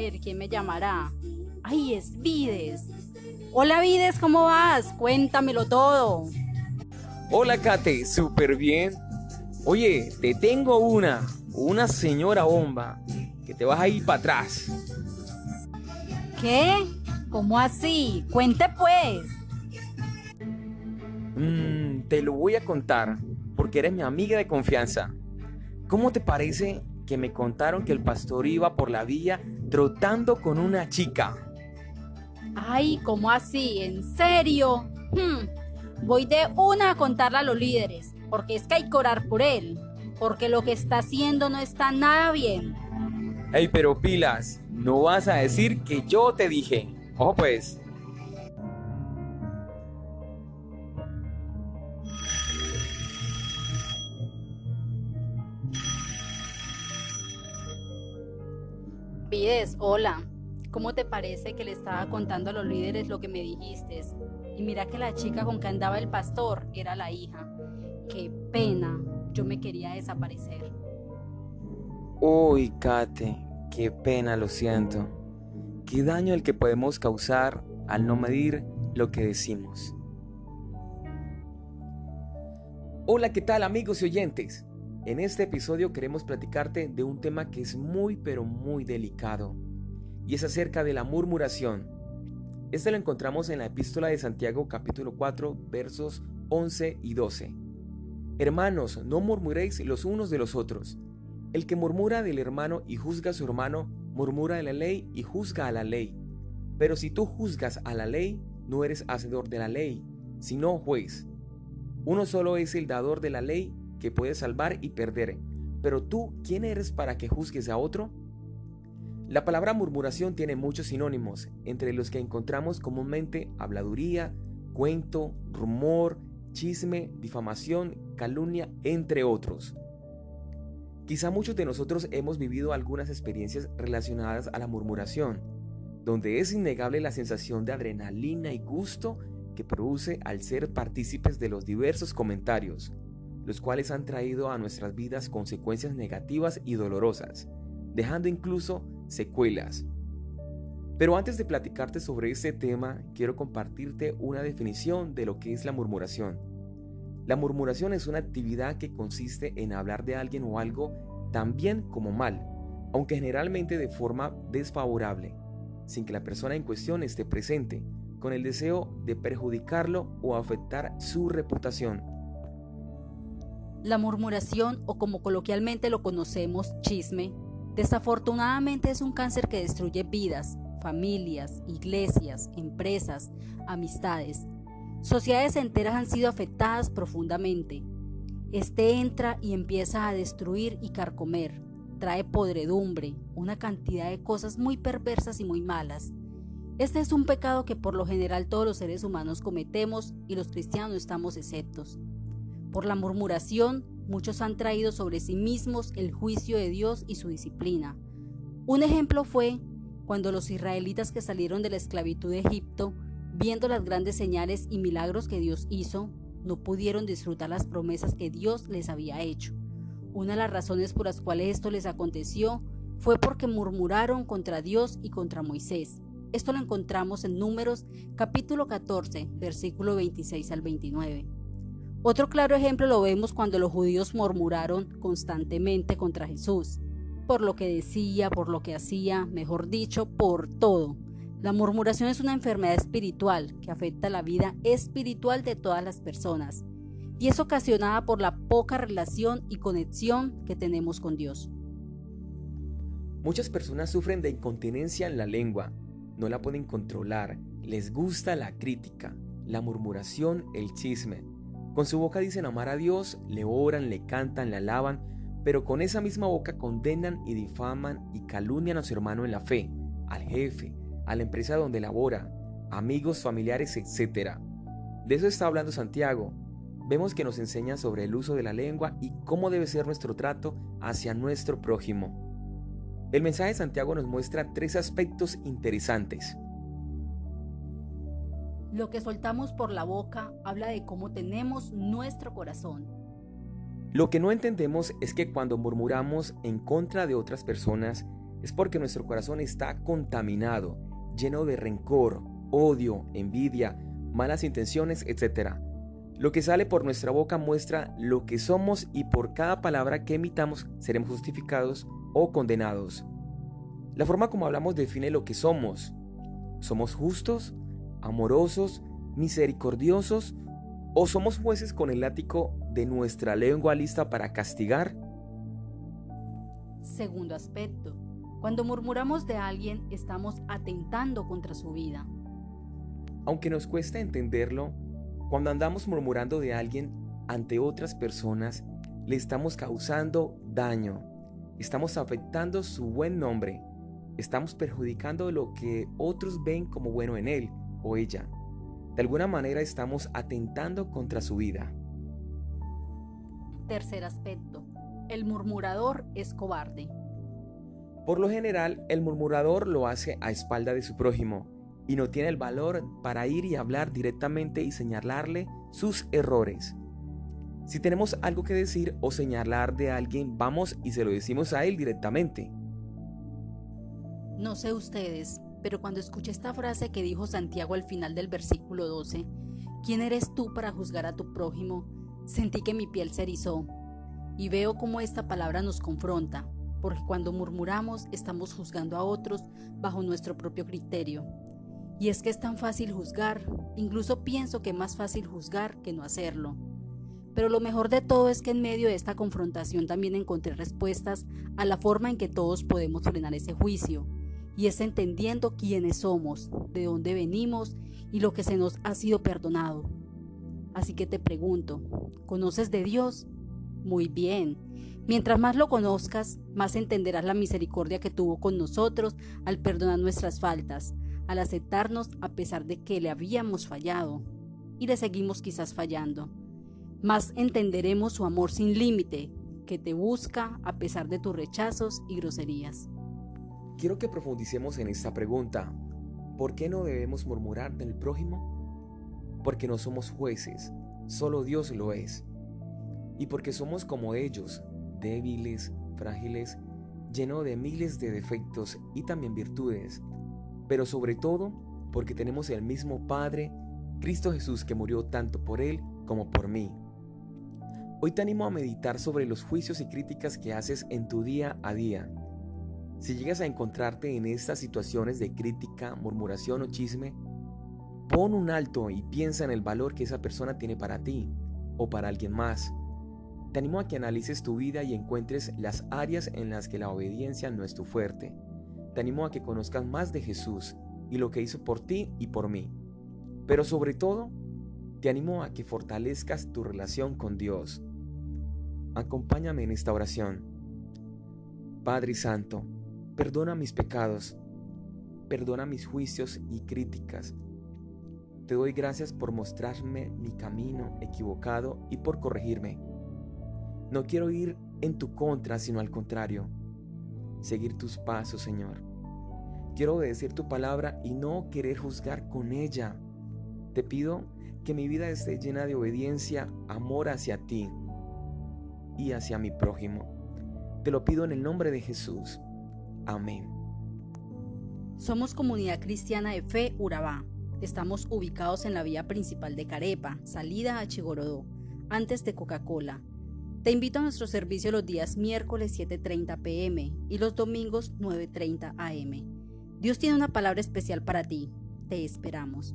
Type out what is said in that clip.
Ver, ¿quién me llamará? ¡Ay, es Vides! Hola Vides, ¿cómo vas? Cuéntamelo todo. Hola Kate, súper bien. Oye, te tengo una, una señora bomba, que te vas a ir para atrás. ¿Qué? ¿Cómo así? Cuente pues. Mmm, te lo voy a contar, porque eres mi amiga de confianza. ¿Cómo te parece que me contaron que el pastor iba por la vía trotando con una chica? Ay, ¿cómo así? ¿En serio? Hmm, Voy de una a contarle a los líderes, porque es que hay que orar por él, porque lo que está haciendo no está nada bien. Ey, pero pilas, no vas a decir que yo te dije. Ojo pues. Pides, hola. ¿Cómo te parece que le estaba contando a los líderes lo que me dijiste? Y mira que la chica con que andaba el pastor era la hija. Qué pena, yo me quería desaparecer. Uy, Kate, qué pena, lo siento. Qué daño el que podemos causar al no medir lo que decimos. Hola, ¿qué tal amigos y oyentes? En este episodio queremos platicarte de un tema que es muy pero muy delicado y es acerca de la murmuración. Este lo encontramos en la epístola de Santiago capítulo 4 versos 11 y 12. Hermanos, no murmuréis los unos de los otros. El que murmura del hermano y juzga a su hermano, murmura de la ley y juzga a la ley. Pero si tú juzgas a la ley, no eres hacedor de la ley, sino juez. Uno solo es el dador de la ley que puede salvar y perder. Pero tú, ¿quién eres para que juzgues a otro? La palabra murmuración tiene muchos sinónimos, entre los que encontramos comúnmente habladuría, cuento, rumor, chisme, difamación, calumnia, entre otros. Quizá muchos de nosotros hemos vivido algunas experiencias relacionadas a la murmuración, donde es innegable la sensación de adrenalina y gusto que produce al ser partícipes de los diversos comentarios, los cuales han traído a nuestras vidas consecuencias negativas y dolorosas, dejando incluso secuelas. Pero antes de platicarte sobre este tema, quiero compartirte una definición de lo que es la murmuración. La murmuración es una actividad que consiste en hablar de alguien o algo tan bien como mal, aunque generalmente de forma desfavorable, sin que la persona en cuestión esté presente, con el deseo de perjudicarlo o afectar su reputación. La murmuración, o como coloquialmente lo conocemos, chisme, Desafortunadamente es un cáncer que destruye vidas, familias, iglesias, empresas, amistades. Sociedades enteras han sido afectadas profundamente. Este entra y empieza a destruir y carcomer. Trae podredumbre, una cantidad de cosas muy perversas y muy malas. Este es un pecado que por lo general todos los seres humanos cometemos y los cristianos estamos exceptos. Por la murmuración, muchos han traído sobre sí mismos el juicio de Dios y su disciplina. Un ejemplo fue cuando los israelitas que salieron de la esclavitud de Egipto, viendo las grandes señales y milagros que Dios hizo, no pudieron disfrutar las promesas que Dios les había hecho. Una de las razones por las cuales esto les aconteció fue porque murmuraron contra Dios y contra Moisés. Esto lo encontramos en Números capítulo 14, versículo 26 al 29. Otro claro ejemplo lo vemos cuando los judíos murmuraron constantemente contra Jesús, por lo que decía, por lo que hacía, mejor dicho, por todo. La murmuración es una enfermedad espiritual que afecta la vida espiritual de todas las personas y es ocasionada por la poca relación y conexión que tenemos con Dios. Muchas personas sufren de incontinencia en la lengua, no la pueden controlar, les gusta la crítica, la murmuración, el chisme, con su boca dicen amar a Dios, le oran, le cantan, le alaban, pero con esa misma boca condenan y difaman y calumnian a su hermano en la fe, al jefe, a la empresa donde labora, amigos, familiares, etc. De eso está hablando Santiago. Vemos que nos enseña sobre el uso de la lengua y cómo debe ser nuestro trato hacia nuestro prójimo. El mensaje de Santiago nos muestra tres aspectos interesantes. Lo que soltamos por la boca habla de cómo tenemos nuestro corazón. Lo que no entendemos es que cuando murmuramos en contra de otras personas, es porque nuestro corazón está contaminado, lleno de rencor, odio, envidia, malas intenciones, etc. Lo que sale por nuestra boca muestra lo que somos y por cada palabra que emitamos seremos justificados o condenados. La forma como hablamos define lo que somos. ¿Somos justos, amorosos, misericordiosos o somos jueces con el látigo de nuestra lengua lista para castigar? Segundo aspecto. Cuando murmuramos de alguien estamos atentando contra su vida. Aunque nos cuesta entenderlo, cuando andamos murmurando de alguien ante otras personas, le estamos causando daño, estamos afectando su buen nombre, estamos perjudicando lo que otros ven como bueno en él o ella. De alguna manera estamos atentando contra su vida. Tercer aspecto. El murmurador es cobarde. Por lo general, el murmurador lo hace a espalda de su prójimo y no tiene el valor para ir y hablar directamente y señalarle sus errores. Si tenemos algo que decir o señalar de alguien, vamos y se lo decimos a él directamente. No sé ustedes, pero cuando escuché esta frase que dijo Santiago al final del versículo 12, ¿quién eres tú para juzgar a tu prójimo? Sentí que mi piel se erizó y veo cómo esta palabra nos confronta, porque cuando murmuramos estamos juzgando a otros bajo nuestro propio criterio. Y es que es tan fácil juzgar, incluso pienso que es más fácil juzgar que no hacerlo. Pero lo mejor de todo es que en medio de esta confrontación también encontré respuestas a la forma en que todos podemos frenar ese juicio, y es entendiendo quiénes somos, de dónde venimos y lo que se nos ha sido perdonado. Así que te pregunto, ¿conoces de Dios? Muy bien. Mientras más lo conozcas, más entenderás la misericordia que tuvo con nosotros al perdonar nuestras faltas, al aceptarnos a pesar de que le habíamos fallado y le seguimos quizás fallando. Más entenderemos su amor sin límite, que te busca a pesar de tus rechazos y groserías. Quiero que profundicemos en esta pregunta. ¿Por qué no debemos murmurar del prójimo? Porque no somos jueces, solo Dios lo es. Y porque somos como ellos, débiles, frágiles, llenos de miles de defectos y también virtudes. Pero sobre todo porque tenemos el mismo Padre, Cristo Jesús, que murió tanto por Él como por mí. Hoy te animo a meditar sobre los juicios y críticas que haces en tu día a día si llegas a encontrarte en estas situaciones de crítica, murmuración o chisme, pon un alto y piensa en el valor que esa persona tiene para ti o para alguien más. Te animo a que analices tu vida y encuentres las áreas en las que la obediencia no es tu fuerte. Te animo a que conozcas más de Jesús y lo que hizo por ti y por mí. Pero sobre todo, te animo a que fortalezcas tu relación con Dios. Acompáñame en esta oración. Padre Santo, Perdona mis pecados, perdona mis juicios y críticas. Te doy gracias por mostrarme mi camino equivocado y por corregirme. No quiero ir en tu contra, sino al contrario, seguir tus pasos, Señor. Quiero obedecer tu palabra y no querer juzgar con ella. Te pido que mi vida esté llena de obediencia, amor hacia ti y hacia mi prójimo. Te lo pido en el nombre de Jesús. Amén. Somos Comunidad Cristiana de Fe Urabá. Estamos ubicados en la vía principal de Carepa, salida a Chigorodó, antes de Coca-Cola. Te invito a nuestro servicio los días miércoles 7.30 pm y los domingos 9.30 am. Dios tiene una palabra especial para ti. Te esperamos.